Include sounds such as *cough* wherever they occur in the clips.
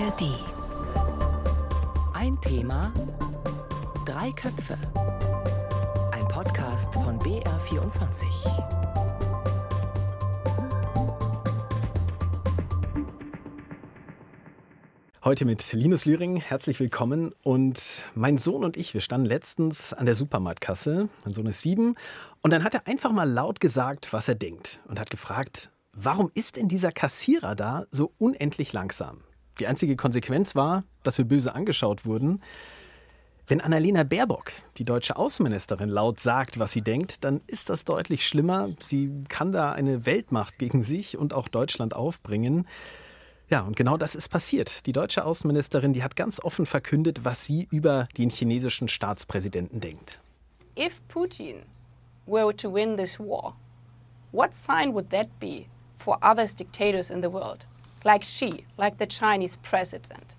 ARD. Ein Thema, drei Köpfe. Ein Podcast von BR24. Heute mit Linus Lühring, herzlich willkommen. Und mein Sohn und ich, wir standen letztens an der Supermarktkasse. Mein Sohn ist sieben. Und dann hat er einfach mal laut gesagt, was er denkt. Und hat gefragt, warum ist denn dieser Kassierer da so unendlich langsam? Die einzige Konsequenz war, dass wir böse angeschaut wurden. Wenn Annalena Baerbock, die deutsche Außenministerin, laut sagt, was sie denkt, dann ist das deutlich schlimmer. Sie kann da eine Weltmacht gegen sich und auch Deutschland aufbringen. Ja, und genau das ist passiert. Die deutsche Außenministerin, die hat ganz offen verkündet, was sie über den chinesischen Staatspräsidenten denkt. If Putin were to win this war, what sign would that be for other dictators in the world, like Xi, like the Chinese president?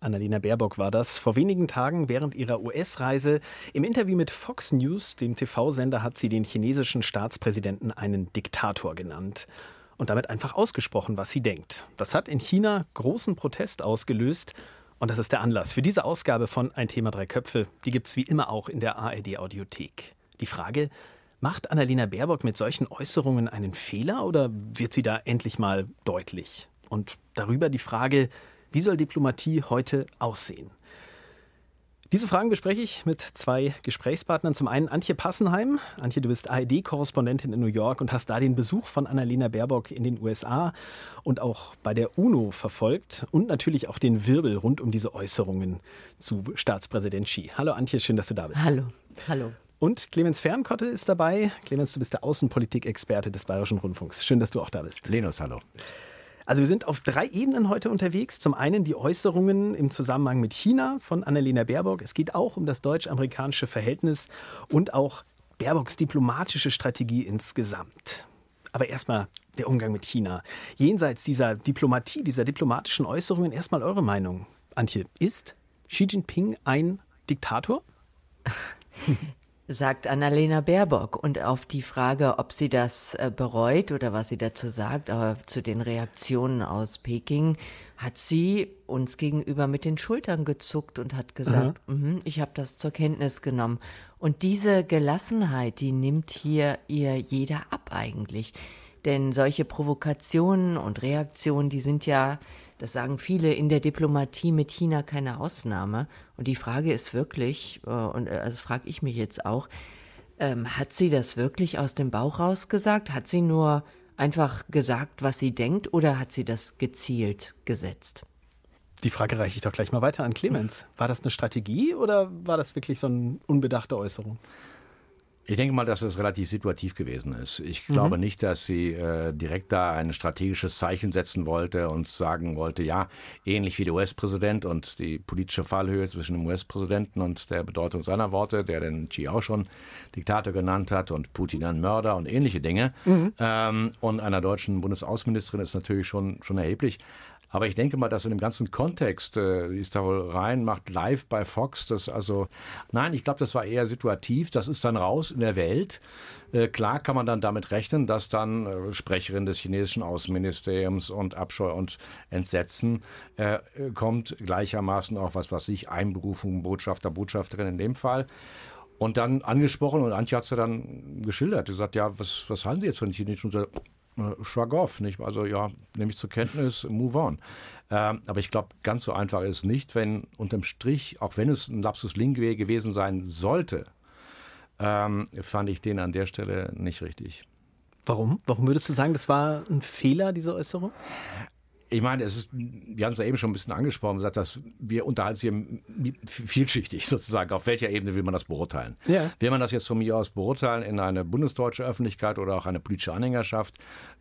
Annalena Baerbock war das. Vor wenigen Tagen während ihrer US-Reise im Interview mit Fox News, dem TV-Sender, hat sie den chinesischen Staatspräsidenten einen Diktator genannt und damit einfach ausgesprochen, was sie denkt. Das hat in China großen Protest ausgelöst. Und das ist der Anlass für diese Ausgabe von Ein Thema drei Köpfe. Die gibt es wie immer auch in der ARD Audiothek. Die Frage, macht Annalena Baerbock mit solchen Äußerungen einen Fehler oder wird sie da endlich mal deutlich? Und darüber die Frage, wie soll Diplomatie heute aussehen? Diese Fragen bespreche ich mit zwei Gesprächspartnern. Zum einen Antje Passenheim. Antje, du bist ARD-Korrespondentin in New York und hast da den Besuch von Annalena Baerbock in den USA und auch bei der UNO verfolgt und natürlich auch den Wirbel rund um diese Äußerungen zu Staatspräsident Xi. Hallo Antje, schön, dass du da bist. Hallo. Hallo. Und Clemens Fernkotte ist dabei. Clemens, du bist der Außenpolitik-Experte des Bayerischen Rundfunks. Schön, dass du auch da bist. Lenus, hallo. Also wir sind auf drei Ebenen heute unterwegs. Zum einen die Äußerungen im Zusammenhang mit China von Annalena Baerbock. Es geht auch um das deutsch-amerikanische Verhältnis und auch Baerbocks diplomatische Strategie insgesamt. Aber erstmal der Umgang mit China. Jenseits dieser Diplomatie, dieser diplomatischen Äußerungen, erstmal eure Meinung. Antje, ist Xi Jinping ein Diktator? *laughs* sagt Annalena Baerbock. Und auf die Frage, ob sie das äh, bereut oder was sie dazu sagt, aber zu den Reaktionen aus Peking, hat sie uns gegenüber mit den Schultern gezuckt und hat gesagt, mhm, ich habe das zur Kenntnis genommen. Und diese Gelassenheit, die nimmt hier ihr jeder ab eigentlich. Denn solche Provokationen und Reaktionen, die sind ja das sagen viele in der Diplomatie mit China keine Ausnahme. Und die Frage ist wirklich, äh, und äh, das frage ich mich jetzt auch, ähm, hat sie das wirklich aus dem Bauch raus gesagt? Hat sie nur einfach gesagt, was sie denkt, oder hat sie das gezielt gesetzt? Die Frage reiche ich doch gleich mal weiter an Clemens. War das eine Strategie oder war das wirklich so eine unbedachte Äußerung? Ich denke mal, dass es relativ situativ gewesen ist. Ich glaube mhm. nicht, dass sie äh, direkt da ein strategisches Zeichen setzen wollte und sagen wollte, ja, ähnlich wie der US-Präsident und die politische Fallhöhe zwischen dem US-Präsidenten und der Bedeutung seiner Worte, der den Xi auch schon Diktator genannt hat und Putin ein Mörder und ähnliche Dinge. Mhm. Ähm, und einer deutschen Bundesaußenministerin ist natürlich schon, schon erheblich. Aber ich denke mal, dass in dem ganzen Kontext, äh, ist da wohl rein, macht live bei Fox, das also, nein, ich glaube, das war eher situativ, das ist dann raus in der Welt. Äh, klar kann man dann damit rechnen, dass dann äh, Sprecherin des chinesischen Außenministeriums und Abscheu und Entsetzen äh, kommt, gleichermaßen auch was, was ich, Einberufung, Botschafter, Botschafterin in dem Fall. Und dann angesprochen und Antje hat es ja dann geschildert. Sie sagt, ja, was, was halten Sie jetzt von den chinesischen? Äh, shrug off, nicht? Also ja, nehme ich zur Kenntnis, move on. Ähm, aber ich glaube, ganz so einfach ist es nicht, wenn unterm Strich, auch wenn es ein Lapsus Linguae gewesen sein sollte, ähm, fand ich den an der Stelle nicht richtig. Warum? Warum würdest du sagen, das war ein Fehler, diese Äußerung? Ich meine, es ist, wir haben es ja eben schon ein bisschen angesprochen, gesagt, dass wir unterhalten hier vielschichtig *laughs* sozusagen. Auf welcher Ebene will man das beurteilen? Ja. Will man das jetzt von mir aus beurteilen in eine bundesdeutsche Öffentlichkeit oder auch eine politische Anhängerschaft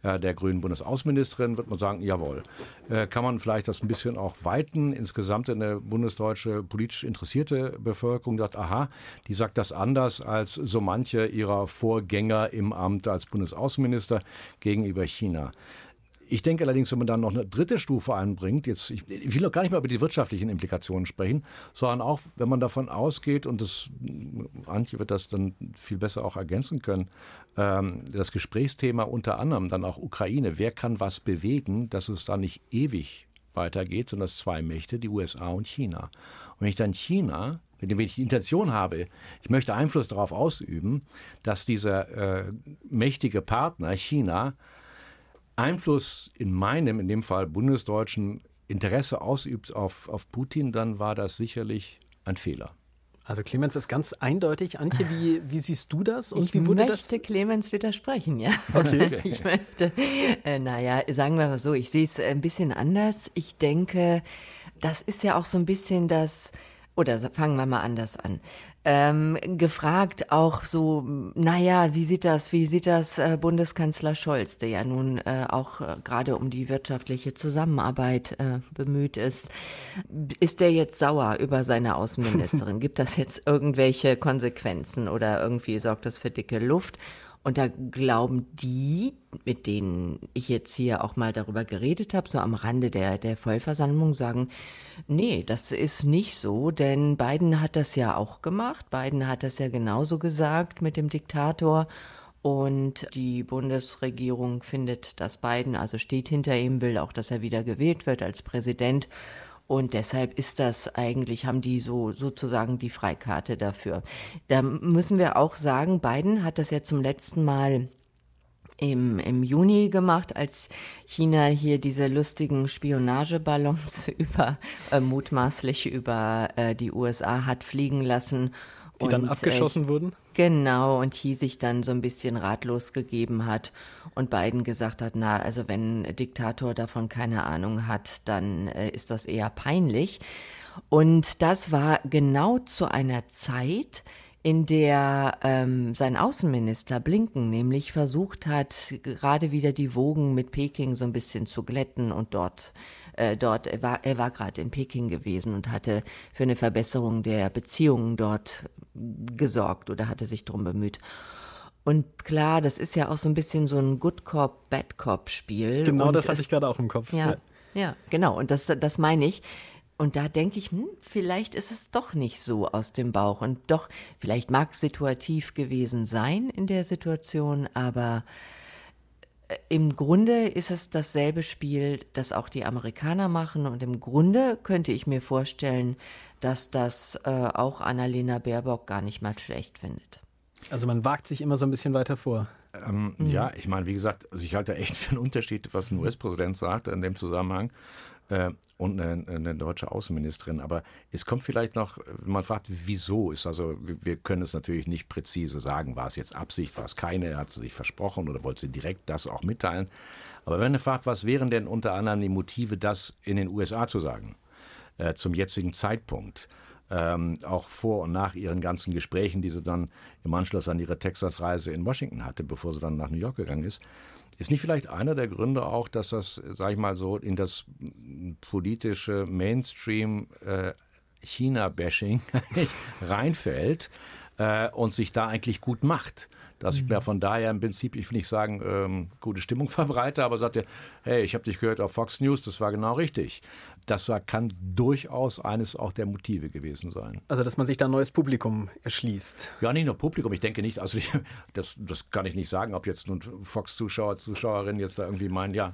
äh, der grünen Bundesaußenministerin, wird man sagen, jawohl. Äh, kann man vielleicht das ein bisschen auch weiten, insgesamt in eine bundesdeutsche politisch interessierte Bevölkerung, sagt, aha, die sagt das anders als so manche ihrer Vorgänger im Amt als Bundesaußenminister gegenüber China. Ich denke allerdings, wenn man dann noch eine dritte Stufe einbringt, jetzt, ich, will noch gar nicht mal über die wirtschaftlichen Implikationen sprechen, sondern auch, wenn man davon ausgeht, und das, Antje wird das dann viel besser auch ergänzen können, ähm, das Gesprächsthema unter anderem dann auch Ukraine, wer kann was bewegen, dass es da nicht ewig weitergeht, sondern dass zwei Mächte, die USA und China. Und wenn ich dann China dem ich die Intention habe, ich möchte Einfluss darauf ausüben, dass dieser äh, mächtige Partner China Einfluss in meinem, in dem Fall bundesdeutschen Interesse ausübt auf, auf Putin, dann war das sicherlich ein Fehler. Also Clemens ist ganz eindeutig. Antje, wie, wie siehst du das? Und ich wie wurde möchte das? Clemens widersprechen, ja. Okay. *laughs* ich möchte, äh, naja, sagen wir mal so, ich sehe es ein bisschen anders. Ich denke, das ist ja auch so ein bisschen das, oder fangen wir mal anders an ähm, gefragt, auch so, naja, wie sieht das, wie sieht das äh, Bundeskanzler Scholz, der ja nun äh, auch äh, gerade um die wirtschaftliche Zusammenarbeit äh, bemüht ist. Ist der jetzt sauer über seine Außenministerin? *laughs* Gibt das jetzt irgendwelche Konsequenzen oder irgendwie sorgt das für dicke Luft? Und da glauben die, mit denen ich jetzt hier auch mal darüber geredet habe, so am Rande der, der Vollversammlung, sagen, nee, das ist nicht so, denn Biden hat das ja auch gemacht. Biden hat das ja genauso gesagt mit dem Diktator. Und die Bundesregierung findet, dass Biden, also steht hinter ihm, will auch, dass er wieder gewählt wird als Präsident. Und deshalb ist das eigentlich, haben die so sozusagen die Freikarte dafür. Da müssen wir auch sagen, Biden hat das ja zum letzten Mal im, im Juni gemacht, als China hier diese lustigen Spionageballons *laughs* über, äh, mutmaßlich über äh, die USA hat fliegen lassen die und, dann abgeschossen äh, wurden? Genau, und Xi sich dann so ein bisschen ratlos gegeben hat und Biden gesagt hat, na, also wenn ein Diktator davon keine Ahnung hat, dann äh, ist das eher peinlich. Und das war genau zu einer Zeit, in der ähm, sein Außenminister Blinken nämlich versucht hat, gerade wieder die Wogen mit Peking so ein bisschen zu glätten und dort, äh, dort er war, er war gerade in Peking gewesen und hatte für eine Verbesserung der Beziehungen dort gesorgt oder hatte sich darum bemüht. Und klar, das ist ja auch so ein bisschen so ein Good Cop, Bad Cop Spiel. Genau, und das hatte ich gerade auch im Kopf. Ja, ja, ja, genau. Und das, das meine ich. Und da denke ich, hm, vielleicht ist es doch nicht so aus dem Bauch. Und doch, vielleicht mag es situativ gewesen sein in der Situation, aber im Grunde ist es dasselbe Spiel, das auch die Amerikaner machen. Und im Grunde könnte ich mir vorstellen, dass das äh, auch Annalena Baerbock gar nicht mal schlecht findet. Also man wagt sich immer so ein bisschen weiter vor. Ähm, mhm. Ja, ich meine, wie gesagt, also ich halte echt für einen Unterschied, was ein US-Präsident sagt in dem Zusammenhang äh, und eine, eine, deutsche Außenministerin. Aber es kommt vielleicht noch, man fragt, wieso ist, also wir können es natürlich nicht präzise sagen, war es jetzt Absicht, war es keine, hat sie sich versprochen oder wollte sie direkt das auch mitteilen. Aber wenn man fragt, was wären denn unter anderem die Motive, das in den USA zu sagen, äh, zum jetzigen Zeitpunkt, ähm, auch vor und nach ihren ganzen Gesprächen, die sie dann im Anschluss an ihre Texas-Reise in Washington hatte, bevor sie dann nach New York gegangen ist, ist nicht vielleicht einer der Gründe auch, dass das, sage ich mal so, in das politische Mainstream äh, China-Bashing *laughs* reinfällt äh, und sich da eigentlich gut macht? dass ich mir mhm. von daher im Prinzip, ich will nicht sagen, ähm, gute Stimmung *laughs* verbreite, aber sagte, hey, ich habe dich gehört auf Fox News, das war genau richtig. Das kann durchaus eines auch der Motive gewesen sein. Also, dass man sich da ein neues Publikum erschließt. Ja, nicht nur Publikum, ich denke nicht, also ich, *laughs* das, das kann ich nicht sagen, ob jetzt nun Fox-Zuschauer, Zuschauerinnen jetzt da irgendwie meinen, ja,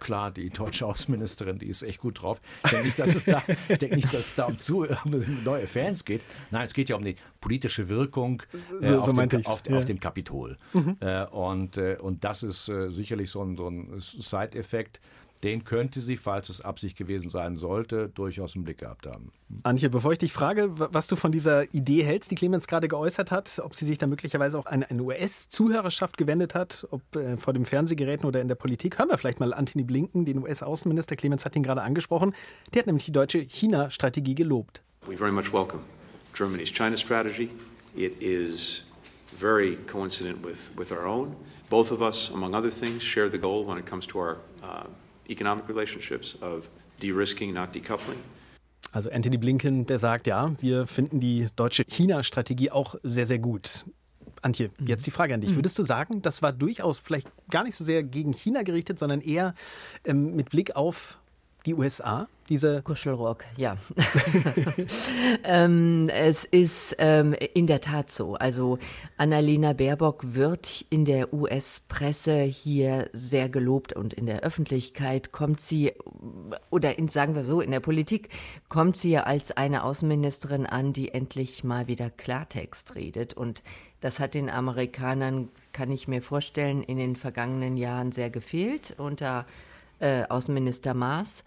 klar, die deutsche Außenministerin, die ist echt gut drauf. Ich denke nicht, dass es da, *laughs* ich denke nicht, dass es da um, zu, um neue Fans geht. Nein, es geht ja um die politische Wirkung äh, so, auf, so dem, auf, ja. auf, dem Kapitol. Mhm. Äh, und, äh, und das ist äh, sicherlich so ein, so ein Side-Effekt, den könnte sie, falls es Absicht gewesen sein sollte, durchaus im Blick gehabt haben. Antje, bevor ich dich frage, was du von dieser Idee hältst, die Clemens gerade geäußert hat, ob sie sich da möglicherweise auch an eine US-Zuhörerschaft gewendet hat, ob äh, vor dem Fernsehgeräten oder in der Politik, hören wir vielleicht mal Antony Blinken, den US-Außenminister. Clemens hat ihn gerade angesprochen. Der hat nämlich die deutsche China-Strategie gelobt. We very much welcome Germany's China strategy. It is very coincident with, with our own. Both of us, among other things, share the goal when it comes to our uh, economic relationships of de-risking, not decoupling. Also Anthony Blinken, der sagt, ja, wir finden die deutsche China-Strategie auch sehr, sehr gut. Antje, mhm. jetzt die Frage an dich. Mhm. Würdest du sagen, das war durchaus vielleicht gar nicht so sehr gegen China gerichtet, sondern eher ähm, mit Blick auf die USA, diese Kuschelrock, ja. *laughs* ähm, es ist ähm, in der Tat so. Also Annalena Baerbock wird in der US-Presse hier sehr gelobt und in der Öffentlichkeit kommt sie, oder in, sagen wir so, in der Politik kommt sie als eine Außenministerin an, die endlich mal wieder Klartext redet. Und das hat den Amerikanern, kann ich mir vorstellen, in den vergangenen Jahren sehr gefehlt unter äh, Außenminister Maas.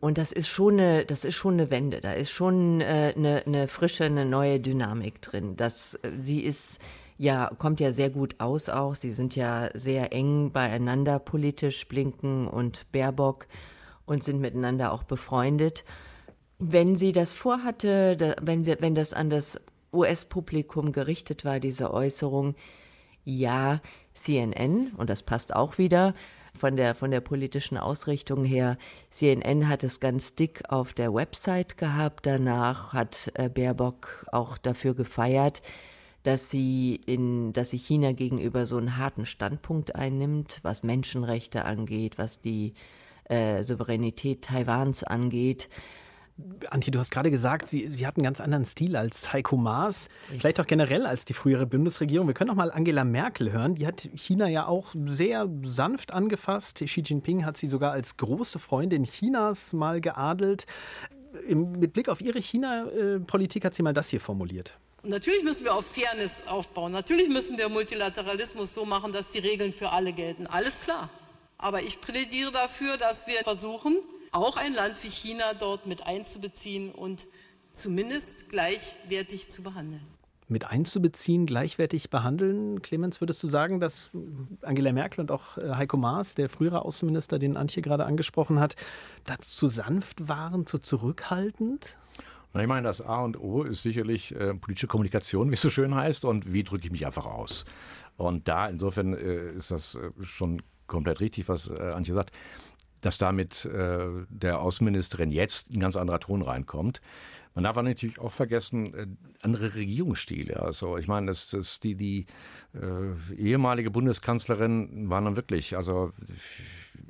Und das ist schon eine, das ist schon eine Wende. Da ist schon äh, eine, eine frische, eine neue Dynamik drin. Das, äh, sie ist ja, kommt ja sehr gut aus auch. Sie sind ja sehr eng beieinander politisch, Blinken und Baerbock und sind miteinander auch befreundet. Wenn sie das vorhatte, wenn, sie, wenn das an das US-Publikum gerichtet war, diese Äußerung, ja, CNN, und das passt auch wieder, von der, von der politischen Ausrichtung her. CNN hat es ganz dick auf der Website gehabt. Danach hat äh, Baerbock auch dafür gefeiert, dass sie in, dass sie China gegenüber so einen harten Standpunkt einnimmt, was Menschenrechte angeht, was die äh, Souveränität Taiwans angeht. Antje, du hast gerade gesagt, Sie, Sie hatten einen ganz anderen Stil als Heiko Maas, vielleicht auch generell als die frühere Bundesregierung. Wir können noch mal Angela Merkel hören. Die hat China ja auch sehr sanft angefasst. Xi Jinping hat sie sogar als große Freundin Chinas mal geadelt. Mit Blick auf Ihre China-Politik hat sie mal das hier formuliert. Natürlich müssen wir auf Fairness aufbauen. Natürlich müssen wir Multilateralismus so machen, dass die Regeln für alle gelten. Alles klar. Aber ich plädiere dafür, dass wir versuchen, auch ein Land wie China dort mit einzubeziehen und zumindest gleichwertig zu behandeln. Mit einzubeziehen, gleichwertig behandeln. Clemens, würdest du sagen, dass Angela Merkel und auch äh, Heiko Maas, der frühere Außenminister, den Antje gerade angesprochen hat, da zu sanft waren, zu zurückhaltend? Na, ich meine, das A und O ist sicherlich äh, politische Kommunikation, *laughs* wie es so schön heißt, und wie drücke ich mich einfach aus. Und da insofern äh, ist das äh, schon komplett richtig, was äh, Antje sagt dass damit äh, der Außenministerin jetzt ein ganz anderer Ton reinkommt. Man darf natürlich auch vergessen, äh, andere Regierungsstile. Also ich meine, das, das die, die äh, ehemalige Bundeskanzlerin war nun wirklich, also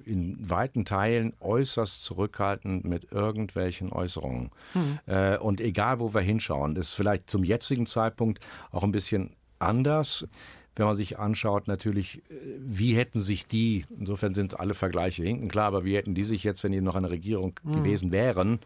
in weiten Teilen äußerst zurückhaltend mit irgendwelchen Äußerungen. Mhm. Äh, und egal, wo wir hinschauen, ist vielleicht zum jetzigen Zeitpunkt auch ein bisschen anders wenn man sich anschaut, natürlich, äh, wie hätten sich die, insofern sind alle Vergleiche hinten klar, aber wie hätten die sich jetzt, wenn die noch eine Regierung mhm. gewesen wären,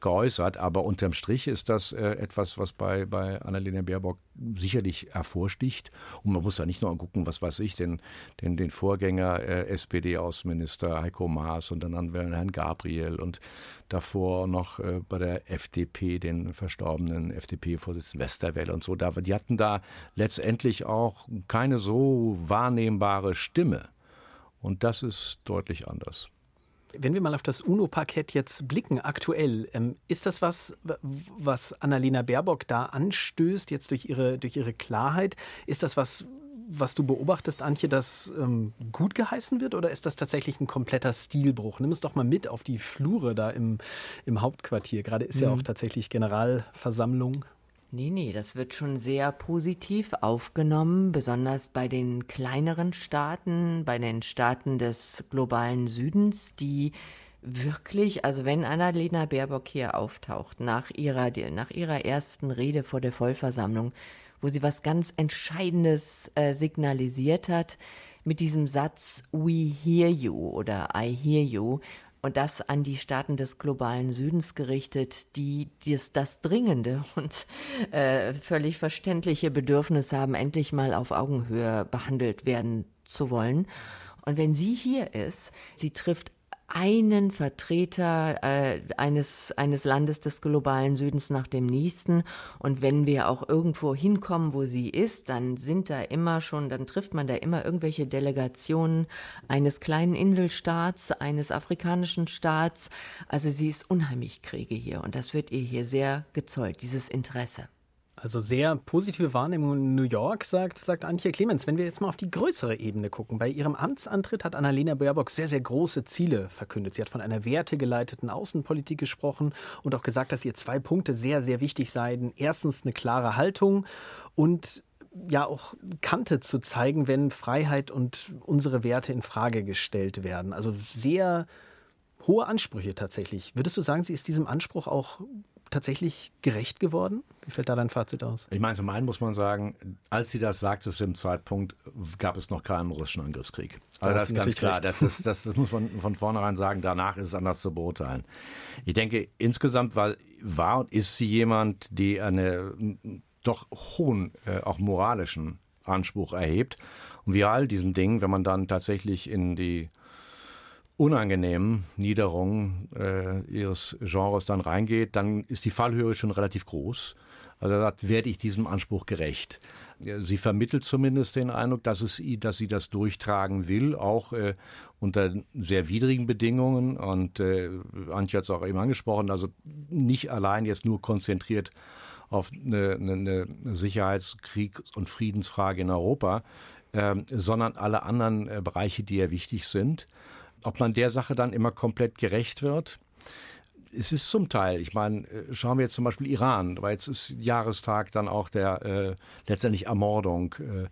geäußert. Aber unterm Strich ist das äh, etwas, was bei, bei Annalena Baerbock sicherlich hervorsticht. Und man muss da nicht nur gucken, was weiß ich, den, den, den Vorgänger äh, SPD-Außenminister Heiko Maas und dann haben wir Herrn Gabriel und davor noch äh, bei der FDP den verstorbenen FDP-Vorsitzenden Westerwelle und so. Da, die hatten da letztendlich auch keine so wahrnehmbare Stimme. Und das ist deutlich anders. Wenn wir mal auf das UNO-Parkett jetzt blicken, aktuell, ähm, ist das was, was Annalena Baerbock da anstößt, jetzt durch ihre, durch ihre Klarheit? Ist das was, was du beobachtest, Antje, das ähm, gut geheißen wird oder ist das tatsächlich ein kompletter Stilbruch? Nimm es doch mal mit auf die Flure da im, im Hauptquartier. Gerade ist mhm. ja auch tatsächlich Generalversammlung. Nee, nee, das wird schon sehr positiv aufgenommen, besonders bei den kleineren Staaten, bei den Staaten des globalen Südens, die wirklich, also wenn Annalena Baerbock hier auftaucht, nach ihrer, nach ihrer ersten Rede vor der Vollversammlung, wo sie was ganz Entscheidendes äh, signalisiert hat, mit diesem Satz We hear you oder I hear you, und das an die Staaten des globalen Südens gerichtet, die dies, das dringende und äh, völlig verständliche Bedürfnis haben, endlich mal auf Augenhöhe behandelt werden zu wollen. Und wenn sie hier ist, sie trifft einen Vertreter äh, eines, eines Landes des globalen Südens nach dem nächsten. Und wenn wir auch irgendwo hinkommen, wo sie ist, dann sind da immer schon, dann trifft man da immer irgendwelche Delegationen eines kleinen Inselstaats, eines afrikanischen Staats. Also sie ist unheimlich Kriege hier und das wird ihr hier sehr gezollt, dieses Interesse. Also sehr positive Wahrnehmung in New York, sagt, sagt Antje Clemens. Wenn wir jetzt mal auf die größere Ebene gucken. Bei ihrem Amtsantritt hat Annalena Baerbock sehr, sehr große Ziele verkündet. Sie hat von einer wertegeleiteten Außenpolitik gesprochen und auch gesagt, dass ihr zwei Punkte sehr, sehr wichtig seien. Erstens eine klare Haltung und ja auch Kante zu zeigen, wenn Freiheit und unsere Werte in Frage gestellt werden. Also sehr hohe Ansprüche tatsächlich. Würdest du sagen, sie ist diesem Anspruch auch tatsächlich gerecht geworden? Wie fällt da dein Fazit aus? Ich meine, zum einen muss man sagen, als sie das sagte zu dem Zeitpunkt, gab es noch keinen russischen Angriffskrieg. Also das, das ist ganz klar. Das, ist, das, das, muss man von vornherein sagen. Danach ist es anders zu beurteilen. Ich denke, insgesamt war, war und ist sie jemand, die einen doch hohen, äh, auch moralischen Anspruch erhebt. Und wie all diesen Dingen, wenn man dann tatsächlich in die unangenehmen Niederungen äh, ihres Genres dann reingeht, dann ist die Fallhöhe schon relativ groß. Also da werde ich diesem Anspruch gerecht. Sie vermittelt zumindest den Eindruck, dass, es, dass sie das durchtragen will, auch äh, unter sehr widrigen Bedingungen. Und äh, Antje hat es auch eben angesprochen, also nicht allein jetzt nur konzentriert auf eine, eine, eine Sicherheitskrieg- und Friedensfrage in Europa, äh, sondern alle anderen äh, Bereiche, die ja wichtig sind. Ob man der Sache dann immer komplett gerecht wird, es ist zum Teil, ich meine, äh, schauen wir jetzt zum Beispiel Iran, weil jetzt ist Jahrestag dann auch der äh, letztendlich Ermordung äh,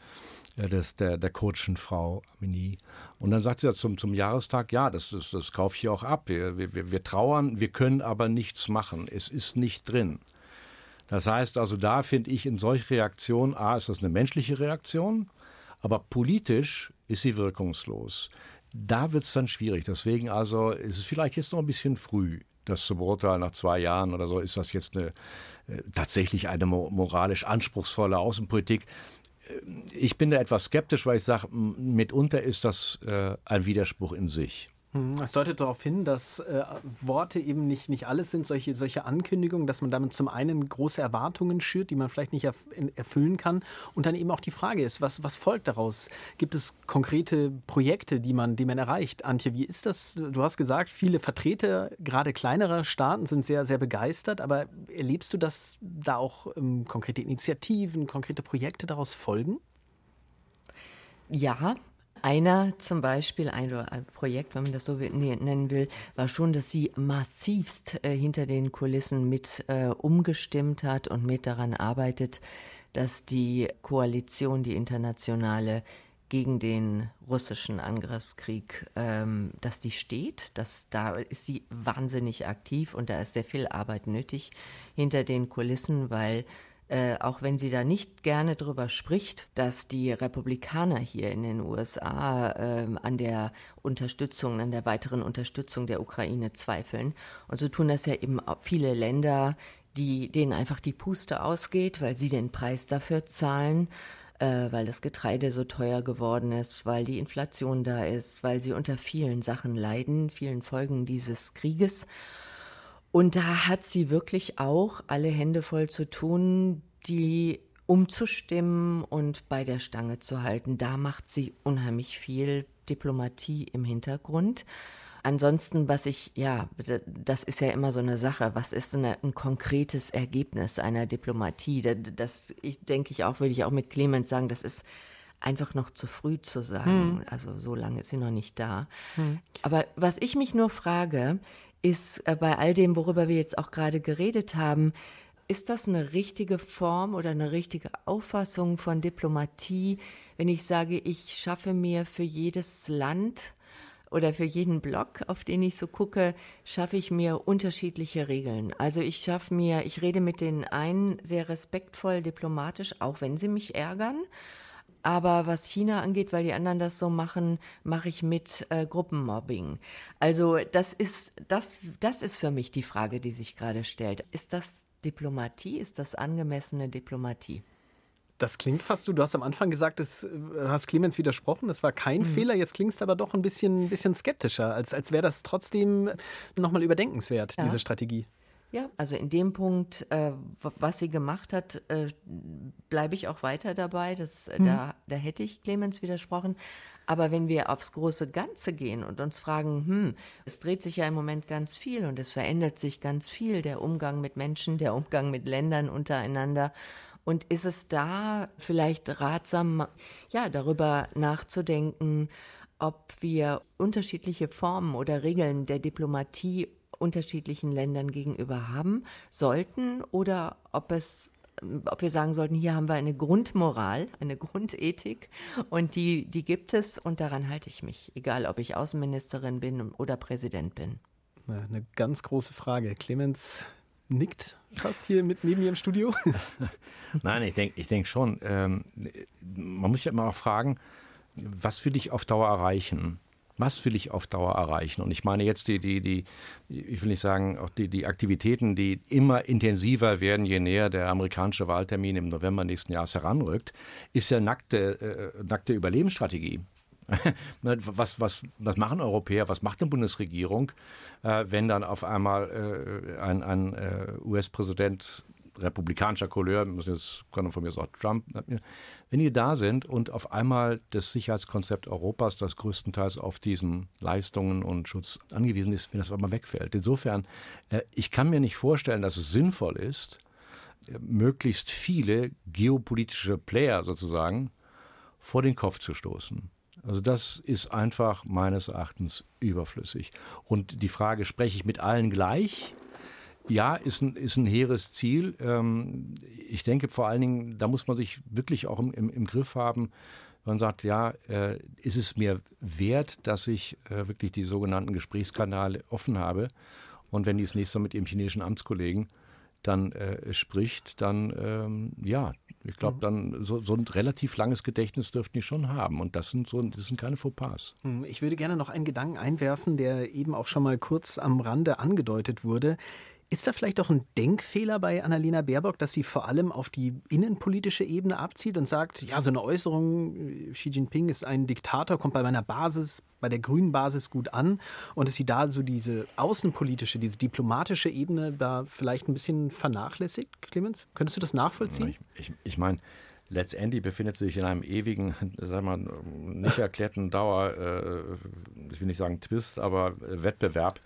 äh, des, der, der kurdischen Frau Amini. Und dann sagt sie ja zum, zum Jahrestag, ja, das, das, das kaufe ich auch ab. Wir, wir, wir trauern, wir können aber nichts machen. Es ist nicht drin. Das heißt also, da finde ich in solch Reaktionen, A, ist das eine menschliche Reaktion, aber politisch ist sie wirkungslos. Da wird es dann schwierig. Deswegen also ist es vielleicht jetzt noch ein bisschen früh, das zu beurteilen nach zwei Jahren oder so. Ist das jetzt eine, äh, tatsächlich eine moralisch anspruchsvolle Außenpolitik? Äh, ich bin da etwas skeptisch, weil ich sage, mitunter ist das äh, ein Widerspruch in sich. Hm, es deutet darauf hin, dass äh, Worte eben nicht, nicht alles sind, solche, solche Ankündigungen, dass man damit zum einen große Erwartungen schürt, die man vielleicht nicht erf erfüllen kann. Und dann eben auch die Frage ist, was, was folgt daraus? Gibt es konkrete Projekte, die man, die man erreicht? Antje, wie ist das? Du hast gesagt, viele Vertreter, gerade kleinerer Staaten, sind sehr, sehr begeistert. Aber erlebst du, dass da auch ähm, konkrete Initiativen, konkrete Projekte daraus folgen? Ja, einer zum Beispiel, ein, Projekt, wenn man das so nennen will, war schon, dass sie massivst äh, hinter den Kulissen mit äh, umgestimmt hat und mit daran arbeitet, dass die Koalition, die internationale, gegen den russischen Angriffskrieg, ähm, dass die steht. Dass, da ist sie wahnsinnig aktiv und da ist sehr viel Arbeit nötig hinter den Kulissen, weil äh, auch wenn sie da nicht gerne drüber spricht, dass die Republikaner hier in den USA äh, an der Unterstützung, an der weiteren Unterstützung der Ukraine zweifeln. Und so tun das ja eben viele Länder, die, denen einfach die Puste ausgeht, weil sie den Preis dafür zahlen äh, weil das Getreide so teuer geworden ist, weil die Inflation da ist, weil sie unter vielen Sachen leiden, vielen Folgen dieses Krieges. Und da hat sie wirklich auch alle Hände voll zu tun, die umzustimmen und bei der Stange zu halten. Da macht sie unheimlich viel Diplomatie im Hintergrund. Ansonsten, was ich, ja, das ist ja immer so eine Sache. Was ist eine, ein konkretes Ergebnis einer Diplomatie? Das, das ich, denke ich auch, würde ich auch mit Clemens sagen, das ist einfach noch zu früh zu sagen. Hm. Also so lange ist sie noch nicht da. Hm. Aber was ich mich nur frage, ist äh, bei all dem, worüber wir jetzt auch gerade geredet haben, ist das eine richtige Form oder eine richtige Auffassung von Diplomatie, wenn ich sage, ich schaffe mir für jedes Land oder für jeden Block, auf den ich so gucke, schaffe ich mir unterschiedliche Regeln. Also ich schaffe mir, ich rede mit den einen sehr respektvoll, diplomatisch, auch wenn sie mich ärgern. Aber was China angeht, weil die anderen das so machen, mache ich mit äh, Gruppenmobbing. Also das ist, das, das ist für mich die Frage, die sich gerade stellt. Ist das Diplomatie? Ist das angemessene Diplomatie? Das klingt fast so. Du hast am Anfang gesagt, das, du hast Clemens widersprochen, das war kein mhm. Fehler. Jetzt klingt es aber doch ein bisschen, bisschen skeptischer, als, als wäre das trotzdem nochmal überdenkenswert, ja. diese Strategie. Ja, also in dem Punkt, äh, was sie gemacht hat, äh, bleibe ich auch weiter dabei. Das, äh, mhm. da, da hätte ich Clemens widersprochen. Aber wenn wir aufs große Ganze gehen und uns fragen, hm, es dreht sich ja im Moment ganz viel und es verändert sich ganz viel, der Umgang mit Menschen, der Umgang mit Ländern untereinander. Und ist es da vielleicht ratsam, ja, darüber nachzudenken, ob wir unterschiedliche Formen oder Regeln der Diplomatie unterschiedlichen Ländern gegenüber haben sollten oder ob es ob wir sagen sollten, hier haben wir eine Grundmoral, eine Grundethik und die, die gibt es und daran halte ich mich, egal ob ich Außenministerin bin oder Präsident bin. Eine, eine ganz große Frage. Clemens nickt fast hier mit neben mir im Studio. *laughs* Nein, ich denke ich denk schon. Ähm, man muss ja immer auch fragen, was will ich auf Dauer erreichen? Was will ich auf Dauer erreichen? Und ich meine jetzt die, die, die, ich will nicht sagen, auch die, die Aktivitäten, die immer intensiver werden, je näher der amerikanische Wahltermin im November nächsten Jahres heranrückt, ist ja nackte, äh, nackte Überlebensstrategie. *laughs* was, was, was machen Europäer, was macht eine Bundesregierung, äh, wenn dann auf einmal äh, ein, ein äh, US-Präsident republikanischer Couleur, jetzt kann von mir auch Trump, wenn die da sind und auf einmal das Sicherheitskonzept Europas, das größtenteils auf diesen Leistungen und Schutz angewiesen ist, wenn das einmal wegfällt. Insofern, äh, ich kann mir nicht vorstellen, dass es sinnvoll ist, äh, möglichst viele geopolitische Player sozusagen vor den Kopf zu stoßen. Also das ist einfach meines Erachtens überflüssig. Und die Frage, spreche ich mit allen gleich? Ja, ist ein, ist ein hehres Ziel. Ähm, ich denke vor allen Dingen, da muss man sich wirklich auch im, im, im Griff haben. Man sagt, ja, äh, ist es mir wert, dass ich äh, wirklich die sogenannten Gesprächskanäle offen habe? Und wenn die das nächste Mal mit ihrem chinesischen Amtskollegen dann äh, spricht, dann ähm, ja, ich glaube, mhm. dann so, so, ein relativ langes Gedächtnis dürften die schon haben. Und das sind so, das sind keine Fauxpas. Mhm, ich würde gerne noch einen Gedanken einwerfen, der eben auch schon mal kurz am Rande angedeutet wurde. Ist da vielleicht auch ein Denkfehler bei Annalena Baerbock, dass sie vor allem auf die innenpolitische Ebene abzielt und sagt, ja, so eine Äußerung, äh, Xi Jinping ist ein Diktator, kommt bei meiner Basis, bei der grünen Basis gut an und dass sie da so diese außenpolitische, diese diplomatische Ebene da vielleicht ein bisschen vernachlässigt, Clemens? Könntest du das nachvollziehen? Ich, ich, ich meine, letztendlich befindet sie sich in einem ewigen, *laughs* sagen wir nicht erklärten Dauer, äh, ich will nicht sagen Twist, aber Wettbewerb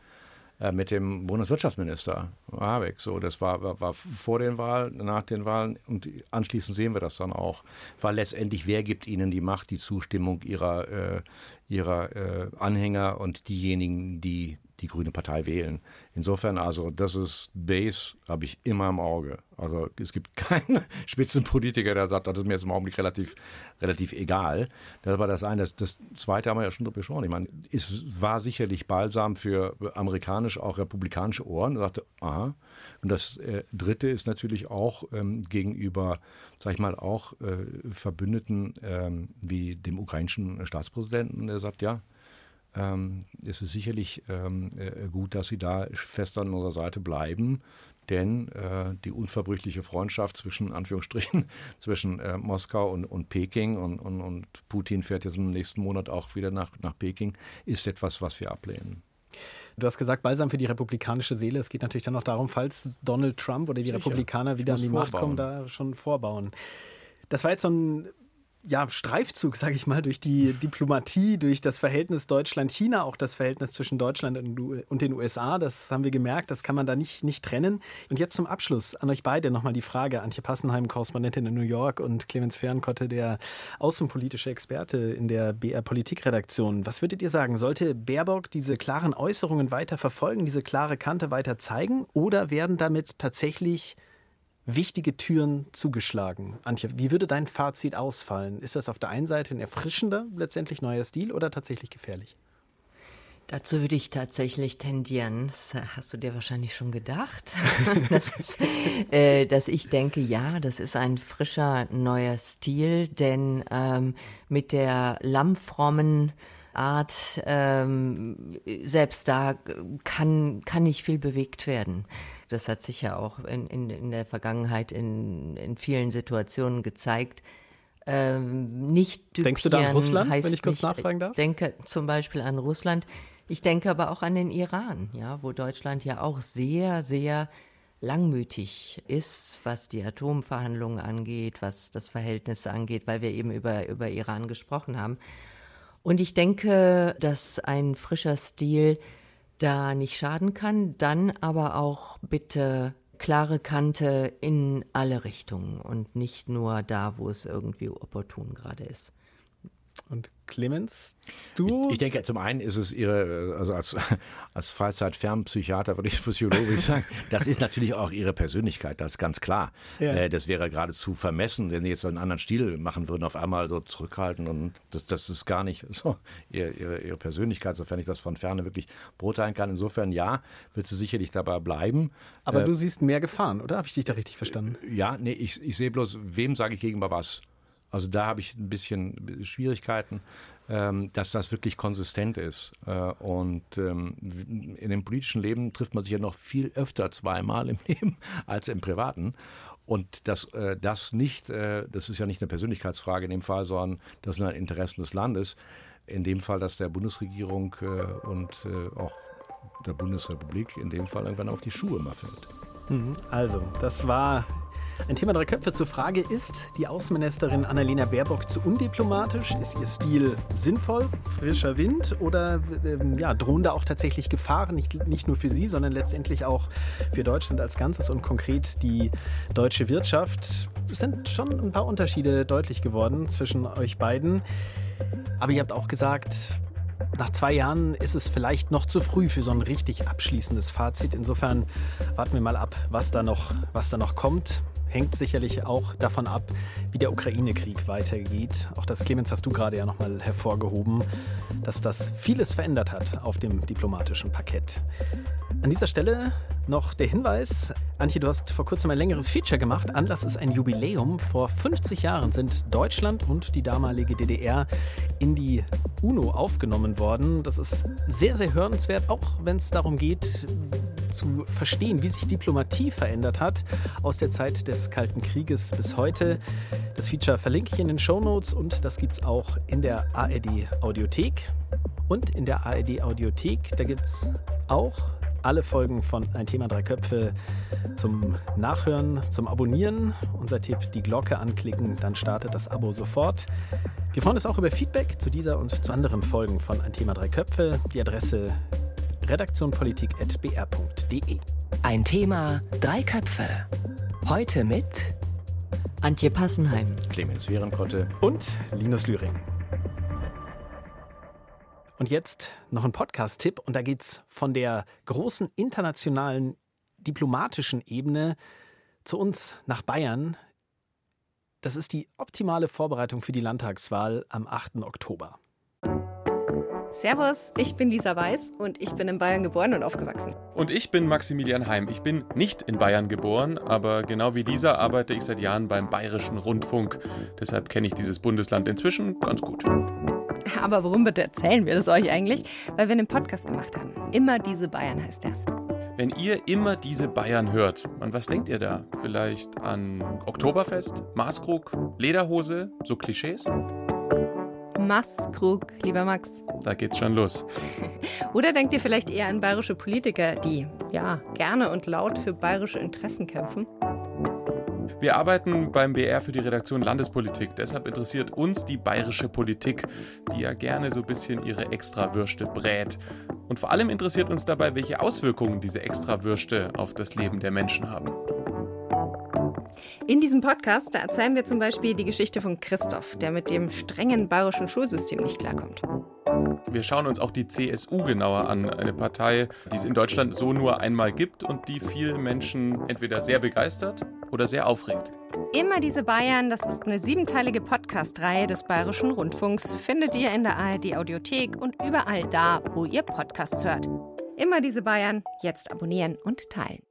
äh, mit dem Bundeswirtschaftsminister Habeck. So, das war, war, war, vor den Wahlen, nach den Wahlen und anschließend sehen wir das dann auch. Weil letztendlich, wer gibt ihnen die Macht, die Zustimmung ihrer, äh, ihrer äh, Anhänger und diejenigen, die die Grüne Partei wählen. Insofern also, das ist Base, habe ich immer im Auge. Also es gibt *laughs* keinen Spitzenpolitiker, der sagt, das ist mir jetzt im Augenblick relativ, relativ egal. Das war das eine. Das, das zweite haben wir ja schon drüber gesprochen. Ich meine, es war sicherlich balsam für amerikanische, auch republikanische Ohren. Er sagte, aha. Und das äh, dritte ist natürlich auch ähm, gegenüber, sag ich mal, auch äh, Verbündeten ähm, wie dem ukrainischen Staatspräsidenten, der sagt, ja, ähm, ist es sicherlich ähm, äh, gut, dass Sie da fest an unserer Seite bleiben, denn äh, die unverbrüchliche Freundschaft zwischen Anführungsstrichen *laughs* zwischen äh, Moskau und, und Peking und, und, und, Putin fährt jetzt im nächsten Monat auch wieder nach, nach Peking, ist etwas, was wir ablehnen. Du hast gesagt, balsam für die republikanische Seele. Es geht natürlich dann noch darum, falls Donald Trump oder die Sicher. Republikaner wieder an die vorbauen. Macht kommen, da schon vorbauen. Das war jetzt so ein ja, Streifzug, sage ich mal, durch die Diplomatie, durch das Verhältnis Deutschland-China, auch das Verhältnis zwischen Deutschland und den USA. Das haben wir gemerkt, das kann man da nicht, nicht trennen. Und jetzt zum Abschluss an euch beide nochmal die Frage. Antje Passenheim, Korrespondentin in New York und Clemens Fernkotte, der außenpolitische Experte in der BR Politikredaktion. Was würdet ihr sagen? Sollte Baerbock diese klaren Äußerungen weiter verfolgen, diese klare Kante weiter zeigen oder werden damit tatsächlich wichtige Türen zugeschlagen. Antje, wie würde dein Fazit ausfallen? Ist das auf der einen Seite ein erfrischender, letztendlich neuer Stil oder tatsächlich gefährlich? Dazu würde ich tatsächlich tendieren, das hast du dir wahrscheinlich schon gedacht, *laughs* das ist, äh, dass ich denke, ja, das ist ein frischer neuer Stil, denn ähm, mit der lammfrommen Art, ähm, selbst da kann, kann nicht viel bewegt werden. Das hat sich ja auch in, in, in der Vergangenheit in, in vielen Situationen gezeigt. Ähm, nicht Denkst du da an Russland, wenn ich kurz nicht, nachfragen darf? Ich denke zum Beispiel an Russland. Ich denke aber auch an den Iran, ja, wo Deutschland ja auch sehr, sehr langmütig ist, was die Atomverhandlungen angeht, was das Verhältnis angeht, weil wir eben über, über Iran gesprochen haben. Und ich denke, dass ein frischer Stil da nicht schaden kann, dann aber auch bitte klare Kante in alle Richtungen und nicht nur da, wo es irgendwie opportun gerade ist. Und Clemens, du? Ich, ich, denke, zum einen ist es ihre, also als, *laughs* als Freizeitfernpsychiater würde ich Physiologe *laughs* sagen, das ist natürlich auch ihre Persönlichkeit, das ist ganz klar. Ja. Äh, das wäre geradezu vermessen, wenn sie jetzt einen anderen Stil machen würden, auf einmal so zurückhalten und das, das ist gar nicht *laughs* so ihre, ihre Persönlichkeit, sofern ich das von Ferne wirklich beurteilen kann. Insofern ja, wird sie sicherlich dabei bleiben. Aber äh, du siehst mehr Gefahren, oder? Habe ich dich da richtig verstanden? Ja, nee, ich, ich sehe bloß, wem sage ich gegenüber was? Also da habe ich ein bisschen Schwierigkeiten, ähm, dass das wirklich konsistent ist. Äh, und ähm, in dem politischen Leben trifft man sich ja noch viel öfter zweimal im *laughs* Leben als im privaten. Und dass äh, das nicht, äh, das ist ja nicht eine Persönlichkeitsfrage in dem Fall, sondern das sind halt Interessen des Landes. In dem Fall, dass der Bundesregierung und auch der Bundesrepublik in dem Fall irgendwann auf die Schuhe mal fällt. Mhm. Also, das war ein Thema drei Köpfe zur Frage, ist die Außenministerin Annalena Baerbock zu undiplomatisch? Ist ihr Stil sinnvoll, frischer Wind oder ähm, ja, drohen da auch tatsächlich Gefahren, nicht, nicht nur für sie, sondern letztendlich auch für Deutschland als Ganzes und konkret die deutsche Wirtschaft? Es sind schon ein paar Unterschiede deutlich geworden zwischen euch beiden. Aber ihr habt auch gesagt, nach zwei Jahren ist es vielleicht noch zu früh für so ein richtig abschließendes Fazit. Insofern warten wir mal ab, was da noch, was da noch kommt hängt sicherlich auch davon ab, wie der Ukraine-Krieg weitergeht. Auch das, Clemens, hast du gerade ja nochmal hervorgehoben, dass das vieles verändert hat auf dem diplomatischen Parkett. An dieser Stelle noch der Hinweis, Antje, du hast vor kurzem ein längeres Feature gemacht. Anlass ist ein Jubiläum. Vor 50 Jahren sind Deutschland und die damalige DDR in die UNO aufgenommen worden. Das ist sehr, sehr hörenswert, auch wenn es darum geht, zu verstehen, wie sich Diplomatie verändert hat aus der Zeit des Kalten Krieges bis heute. Das Feature verlinke ich in den Show Notes und das gibt es auch in der ARD Audiothek. Und in der ARD Audiothek, da gibt es auch alle Folgen von Ein Thema Drei Köpfe zum Nachhören, zum Abonnieren. Unser Tipp, die Glocke anklicken, dann startet das Abo sofort. Wir freuen uns auch über Feedback zu dieser und zu anderen Folgen von Ein Thema Drei Köpfe. Die Adresse redaktionpolitik.br.de. Ein Thema, drei Köpfe. Heute mit Antje Passenheim, Clemens Wehrenkotte und Linus Lühring. Und jetzt noch ein Podcast-Tipp und da geht es von der großen internationalen diplomatischen Ebene zu uns nach Bayern. Das ist die optimale Vorbereitung für die Landtagswahl am 8. Oktober. Servus, ich bin Lisa Weiß und ich bin in Bayern geboren und aufgewachsen. Und ich bin Maximilian Heim. Ich bin nicht in Bayern geboren, aber genau wie Lisa arbeite ich seit Jahren beim Bayerischen Rundfunk. Deshalb kenne ich dieses Bundesland inzwischen ganz gut. Aber warum bitte erzählen wir das euch eigentlich? Weil wir einen Podcast gemacht haben. Immer diese Bayern heißt der. Wenn ihr immer diese Bayern hört, an was denkt ihr da? Vielleicht an Oktoberfest, Maßkrug, Lederhose, so Klischees? Maßkrug, lieber Max. Da geht's schon los. *laughs* Oder denkt ihr vielleicht eher an bayerische Politiker, die ja gerne und laut für bayerische Interessen kämpfen? Wir arbeiten beim BR für die Redaktion Landespolitik. Deshalb interessiert uns die bayerische Politik, die ja gerne so ein bisschen ihre Extrawürste brät. Und vor allem interessiert uns dabei, welche Auswirkungen diese Extrawürste auf das Leben der Menschen haben. In diesem Podcast, da erzählen wir zum Beispiel die Geschichte von Christoph, der mit dem strengen bayerischen Schulsystem nicht klarkommt. Wir schauen uns auch die CSU genauer an, eine Partei, die es in Deutschland so nur einmal gibt und die viele Menschen entweder sehr begeistert oder sehr aufregt. Immer diese Bayern, das ist eine siebenteilige Podcast-Reihe des Bayerischen Rundfunks, findet ihr in der ARD Audiothek und überall da, wo ihr Podcasts hört. Immer diese Bayern, jetzt abonnieren und teilen.